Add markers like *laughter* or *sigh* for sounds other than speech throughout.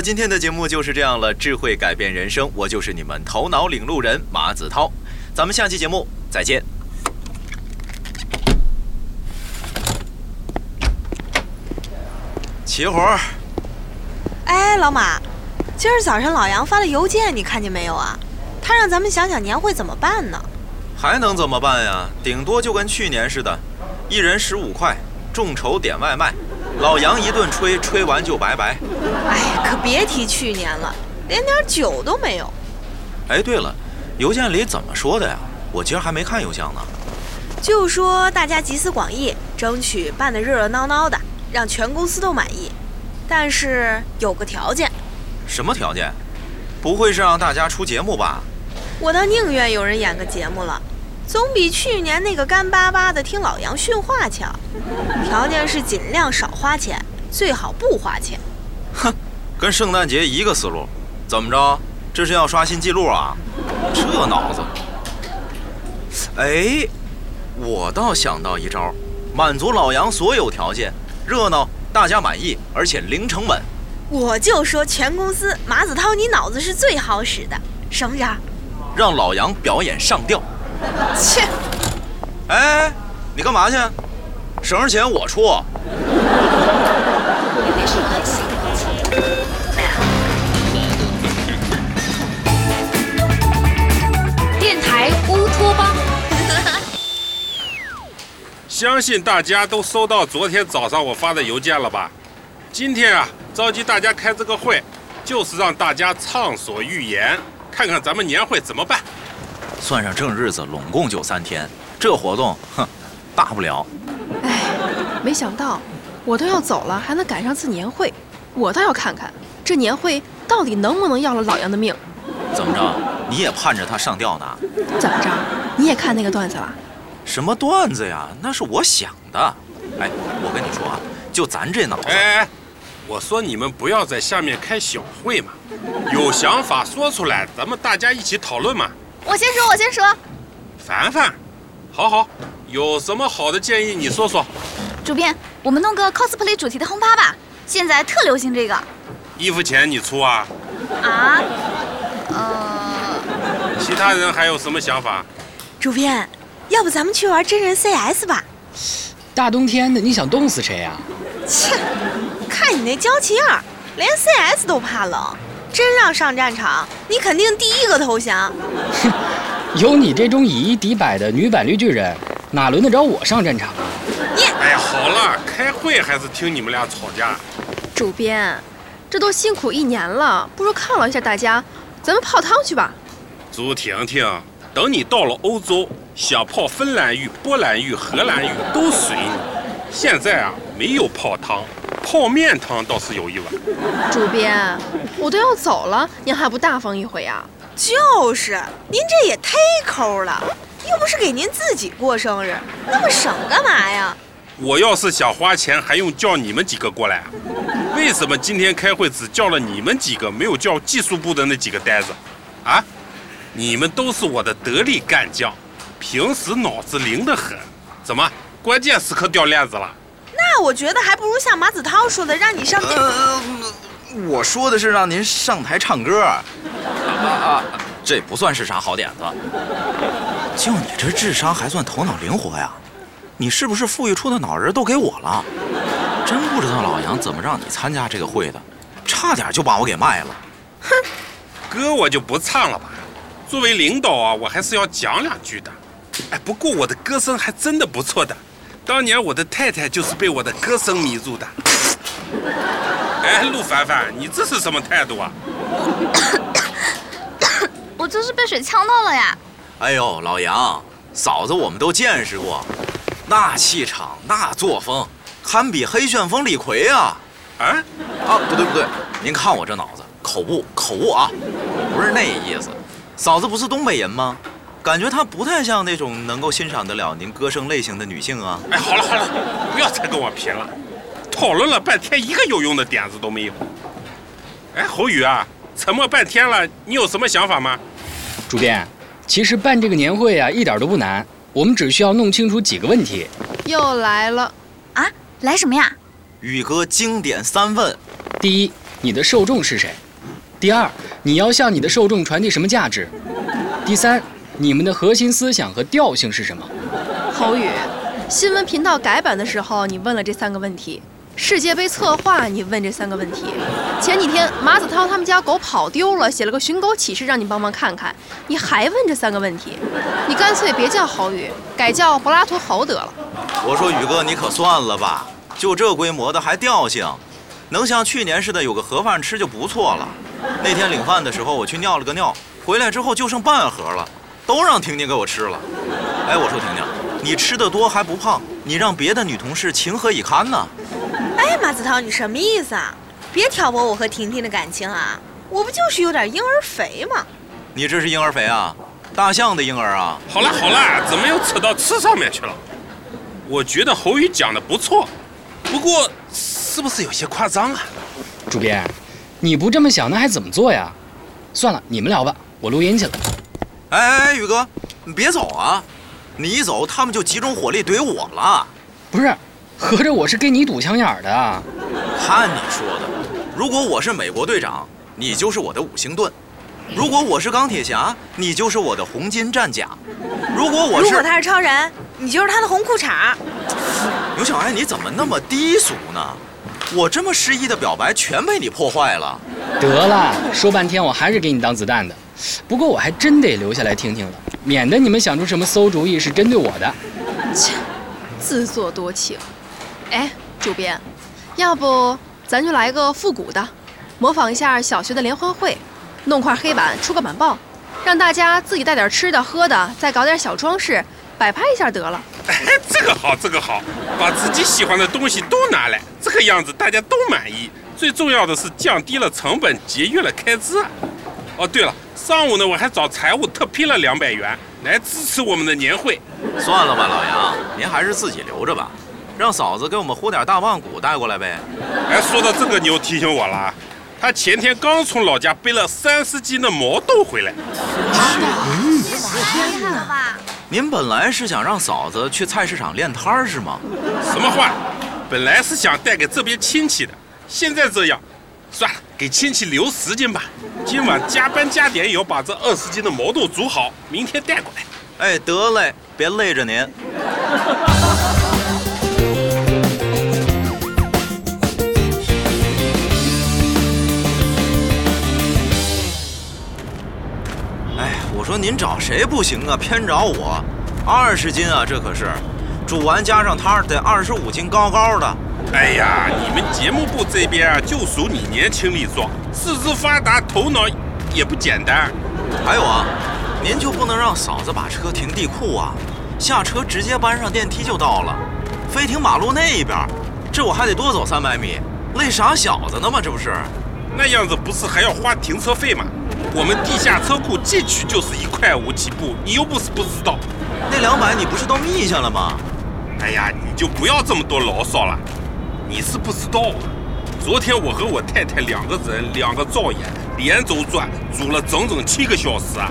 了，今天的节目就是这样了。智慧改变人生，我就是你们头脑领路人马子涛。咱们下期节目再见。齐活儿，哎，老马，今儿早上老杨发的邮件你看见没有啊？他让咱们想想年会怎么办呢？还能怎么办呀？顶多就跟去年似的，一人十五块，众筹点外卖，老杨一顿吹，吹完就拜拜。哎，可别提去年了，连点酒都没有。哎，对了，邮件里怎么说的呀？我今儿还没看邮箱呢。就说大家集思广益，争取办得热热闹闹的，让全公司都满意。但是有个条件，什么条件？不会是让大家出节目吧？我倒宁愿有人演个节目了，总比去年那个干巴巴的听老杨训话强。条件是尽量少花钱，最好不花钱。哼，*laughs* 跟圣诞节一个思路。怎么着？这是要刷新记录啊？这脑子！哎，我倒想到一招，满足老杨所有条件，热闹，大家满意，而且零成本。我就说全公司马子涛，你脑子是最好使的。什么招？让老杨表演上吊。切！哎，你干嘛去？省着钱我出。电台乌托邦。*laughs* 相信大家都收到昨天早上我发的邮件了吧？今天啊，召集大家开这个会，就是让大家畅所欲言，看看咱们年会怎么办。算上正日子，拢共就三天，这活动，哼，大不了。哎，没想到我都要走了，还能赶上次年会，我倒要看看这年会到底能不能要了老杨的命。怎么着？你也盼着他上吊呢？怎么着？你也看那个段子了？什么段子呀？那是我想的。哎，我跟你说啊，就咱这脑子，哎哎，我说你们不要在下面开小会嘛，有想法说出来，咱们大家一起讨论嘛。我先说，我先说。凡凡，好好，有什么好的建议你说说。主编，我们弄个 cosplay 主题的轰趴吧，现在特流行这个。衣服钱你出啊？啊？呃，其他人还有什么想法？主编，要不咱们去玩真人 CS 吧？大冬天的，你想冻死谁呀、切，看你那娇气样，连 CS 都怕冷，真让上战场，你肯定第一个投降。哼 *laughs* 有你这种以一敌百的女版绿巨人，哪轮得着我上战场？你哎呀，好了，开会还是听你们俩吵架。主编，这都辛苦一年了，不如犒劳一下大家，咱们泡汤去吧。朱婷婷，等你到了欧洲，想泡芬兰浴、波兰浴、荷兰浴都随你。现在啊，没有泡汤，泡面汤倒是有一碗。主编，我都要走了，您还不大方一回啊？就是，您这也忒抠了，又不是给您自己过生日，那么省干嘛呀？我要是想花钱，还用叫你们几个过来啊？为什么今天开会只叫了你们几个，没有叫技术部的那几个呆子？啊？你们都是我的得力干将，平时脑子灵得很，怎么关键时刻掉链子了？那我觉得还不如像马子涛说的，让你上我说的是让您上台唱歌。啊啊，这不算是啥好点子。就你这智商，还算头脑灵活呀？你是不是富裕处的脑仁都给我了？真不知道老杨怎么让你参加这个会的，差点就把我给卖了。哼歌我就不唱了吧。作为领导啊，我还是要讲两句的。哎，不过我的歌声还真的不错的，当年我的太太就是被我的歌声迷住的。*laughs* 哎，陆凡凡，你这是什么态度啊？*coughs* 我这是被水呛到了呀。哎呦，老杨，嫂子我们都见识过，那气场，那作风，堪比黑旋风李逵啊！啊？啊，不对不对，您看我这脑子，口误口误啊，不是那意思。嫂子不是东北人吗？感觉她不太像那种能够欣赏得了您歌声类型的女性啊。哎，好了好了，不要再跟我贫了。讨论了半天，一个有用的点子都没有。哎，侯宇啊，沉默半天了，你有什么想法吗？主编，其实办这个年会啊，一点都不难，我们只需要弄清楚几个问题。又来了，啊，来什么呀？宇哥经典三问：第一，你的受众是谁；第二，你要向你的受众传递什么价值；第三，你们的核心思想和调性是什么。侯宇，新闻频道改版的时候，你问了这三个问题；世界杯策划，你问这三个问题；前几天马子涛他们家狗跑丢了，写了个寻狗启事，让你帮忙看看，你还问这三个问题。你干脆别叫侯宇，改叫柏拉图侯得了。我说宇哥，你可算了吧，就这规模的还调性，能像去年似的有个盒饭吃就不错了。那天领饭的时候，我去尿了个尿，回来之后就剩半盒了，都让婷婷给我吃了。哎，我说婷婷，你吃的多还不胖，你让别的女同事情何以堪呢？哎，马子涛，你什么意思啊？别挑拨我和婷婷的感情啊！我不就是有点婴儿肥吗？你这是婴儿肥啊？大象的婴儿啊？好了好了，怎么又扯到吃上面去了？我觉得侯宇讲的不错，不过是不是有些夸张啊？主编，你不这么想，那还怎么做呀？算了，你们聊吧，我录音去了。哎哎哎，宇哥，你别走啊！你一走，他们就集中火力怼我了。不是，合着我是跟你堵枪眼儿的啊？看你说的，如果我是美国队长，你就是我的五星盾；如果我是钢铁侠，你就是我的红金战甲；如果我是如果他是超人，你就是他的红裤衩。牛小爱，你怎么那么低俗呢？我这么诗意的表白全被你破坏了。得了，说半天我还是给你当子弹的。不过我还真得留下来听听了，免得你们想出什么馊主意是针对我的。切，自作多情。哎，主编，要不咱就来个复古的，模仿一下小学的联欢会，弄块黑板出个板报，让大家自己带点吃的喝的，再搞点小装饰，摆拍一下得了。哎，这个好，这个好，把自己喜欢的东西都拿来，这个样子大家都满意。最重要的是降低了成本，节约了开支。哦，对了，上午呢我还找财务特批了两百元来支持我们的年会。算了吧，老杨，您还是自己留着吧，让嫂子给我们烀点大棒骨带过来呗。哎，说到这个，你又提醒我了，他前天刚从老家背了三十斤的毛豆回来。厉害了吧？您本来是想让嫂子去菜市场练摊儿是吗？什么话？本来是想带给这边亲戚的，现在这样，算了，给亲戚留十斤吧。今晚加班加点也要把这二十斤的毛豆煮好，明天带过来。哎，得嘞，别累着您。哎，我说您找谁不行啊，偏找我，二十斤啊，这可是，煮完加上汤得二十五斤高高的。哎呀，你们节目部这边啊，就属你年轻力壮，四肢发达，头脑也不简单。还有啊，您就不能让嫂子把车停地库啊？下车直接搬上电梯就到了，非停马路那一边，这我还得多走三百米，累傻小子呢吗？这不是？那样子不是还要花停车费吗？我们地下车库进去就是一块五起步，你又不是不知道。那两百你不是都密下了吗？哎呀，你就不要这么多牢骚了。你是不知道啊，昨天我和我太太两个人，两个灶眼，连轴转，煮了整整七个小时啊。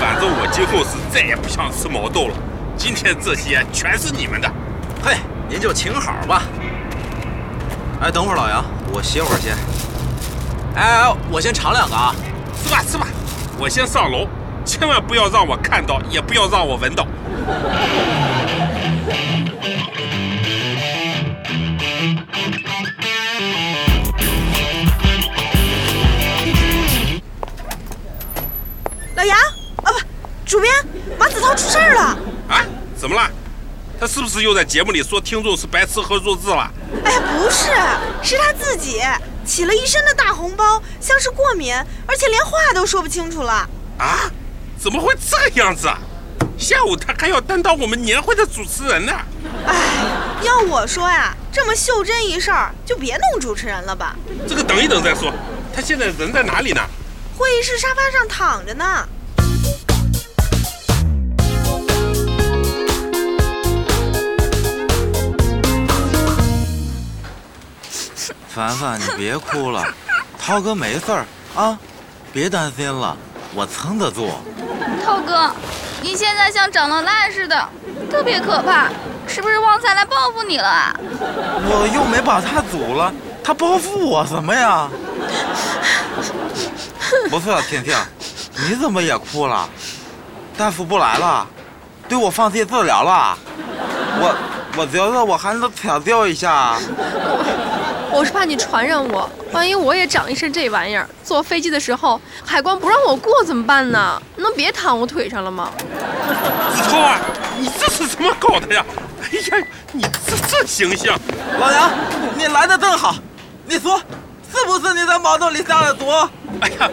反正我今后是再也不想吃毛豆了。今天这些全是你们的。嘿，您就请好吧。哎，等会儿老杨，我歇会儿先。哎哎，我先尝两个啊。吃吧吃吧，我先上楼，千万不要让我看到，也不要让我闻到。他是不是又在节目里说听众是白痴和弱智了？哎呀，不是，是他自己起了一身的大红包，像是过敏，而且连话都说不清楚了。啊？怎么会这个样子啊？下午他还要担当我们年会的主持人呢。哎，要我说呀，这么袖珍一事儿，就别弄主持人了吧。这个等一等再说。他现在人在哪里呢？会议室沙发上躺着呢。凡凡，你别哭了，涛哥没事儿啊，别担心了，我撑得住。涛哥，你现在像长了烂似的，特别可怕，是不是旺财来报复你了啊？我又没把他阻了，他报复我什么呀？不是婷婷，你怎么也哭了？大夫不来了，对我放弃治疗了。我我觉得我还能抢救一下。我是怕你传染我，万一我也长一身这玩意儿，坐飞机的时候海关不让我过怎么办呢？能别躺我腿上了吗？子聪啊，你这是怎么搞的呀？哎呀，你这这形象，老杨，你来的正好。你说，是不是你在毛豆里下了毒？哎呀，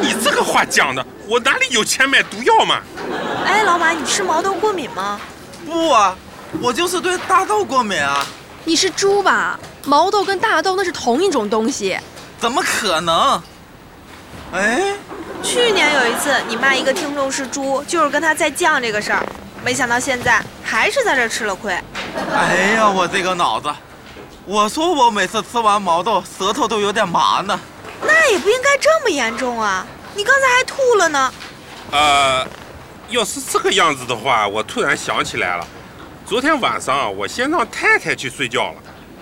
你这个话讲的，我哪里有钱买毒药嘛？哎，老马，你吃毛豆过敏吗？不啊，我就是对大豆过敏啊。你是猪吧？毛豆跟大豆那是同一种东西。怎么可能？哎，去年有一次，你骂一个听众是猪，就是跟他在犟这个事儿，没想到现在还是在这吃了亏。哎呀，我这个脑子！我说我每次吃完毛豆，舌头都有点麻呢。那也不应该这么严重啊！你刚才还吐了呢。呃，要是这个样子的话，我突然想起来了，昨天晚上啊，我先让太太去睡觉了。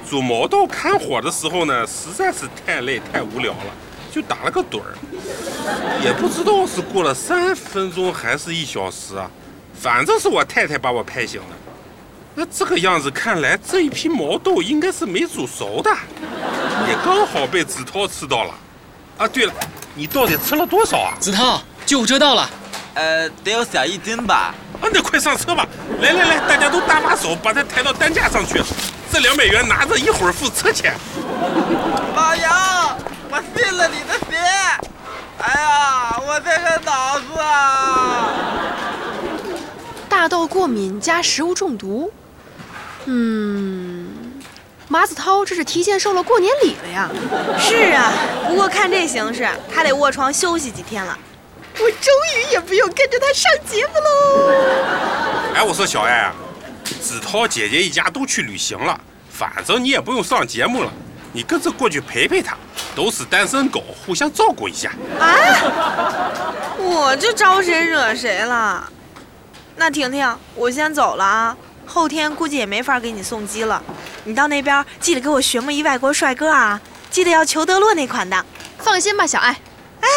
煮毛豆看火的时候呢，实在是太累太无聊了，就打了个盹儿。也不知道是过了三分钟还是一小时啊，反正是我太太把我拍醒的。那这个样子看来，这一批毛豆应该是没煮熟的，也刚好被子韬吃到了。啊，对了，你到底吃了多少啊？子韬，救护车到了。呃，得有小一斤吧。啊，那快上车吧！来来来，大家都搭把手，把它抬到担架上去。这两百元拿着，一会儿付车钱。老杨，我信了你的邪。哎呀，我这个脑子啊！大豆过敏加食物中毒。嗯，马子涛这是提前收了过年礼了呀。是啊，不过看这形势，他得卧床休息几天了。我终于也不用跟着他上节目喽。哎，我说小艾啊，子韬姐姐一家都去旅行了，反正你也不用上节目了，你跟着过去陪陪他，都是单身狗，互相照顾一下。啊！我这招谁惹谁了？那婷婷，我先走了啊，后天估计也没法给你送机了。你到那边记得给我寻摸一外国帅哥啊，记得要裘德洛那款的。放心吧，小艾。哎，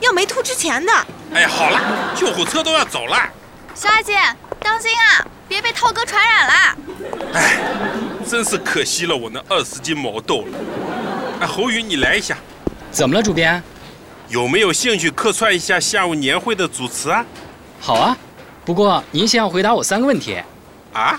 要没吐之前的。哎，好了，救护车都要走了。小艾姐，当心啊，别被涛哥传染了。哎，真是可惜了我那二十斤毛豆了。哎，侯宇，你来一下。怎么了，主编？有没有兴趣客串一下下午年会的主持啊？好啊，不过您先要回答我三个问题。啊？